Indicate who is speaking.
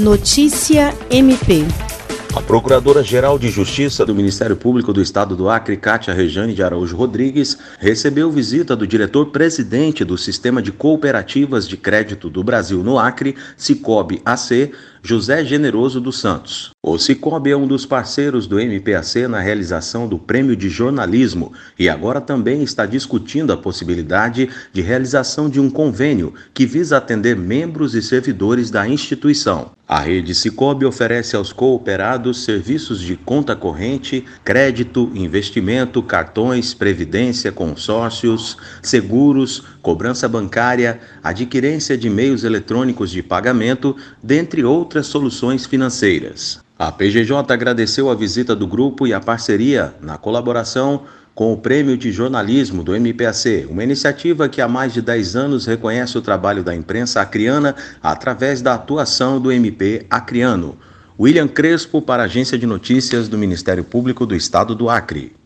Speaker 1: Notícia MP.
Speaker 2: A Procuradora-Geral de Justiça do Ministério Público do Estado do Acre, Cátia Rejane de Araújo Rodrigues, recebeu visita do diretor-presidente do Sistema de Cooperativas de Crédito do Brasil no Acre, Cicobi AC, José Generoso dos Santos. O Cicobi é um dos parceiros do MPAC na realização do Prêmio de Jornalismo e agora também está discutindo a possibilidade de realização de um convênio que visa atender membros e servidores da instituição. A rede Cicobi oferece aos cooperados serviços de conta corrente, crédito, investimento, cartões, previdência, consórcios, seguros, cobrança bancária, adquirência de meios eletrônicos de pagamento, dentre outras soluções financeiras. A PGJ agradeceu a visita do grupo e a parceria na colaboração com o Prêmio de Jornalismo do MPAC, uma iniciativa que há mais de 10 anos reconhece o trabalho da imprensa acriana através da atuação do MP Acriano. William Crespo para a Agência de Notícias do Ministério Público do Estado do Acre.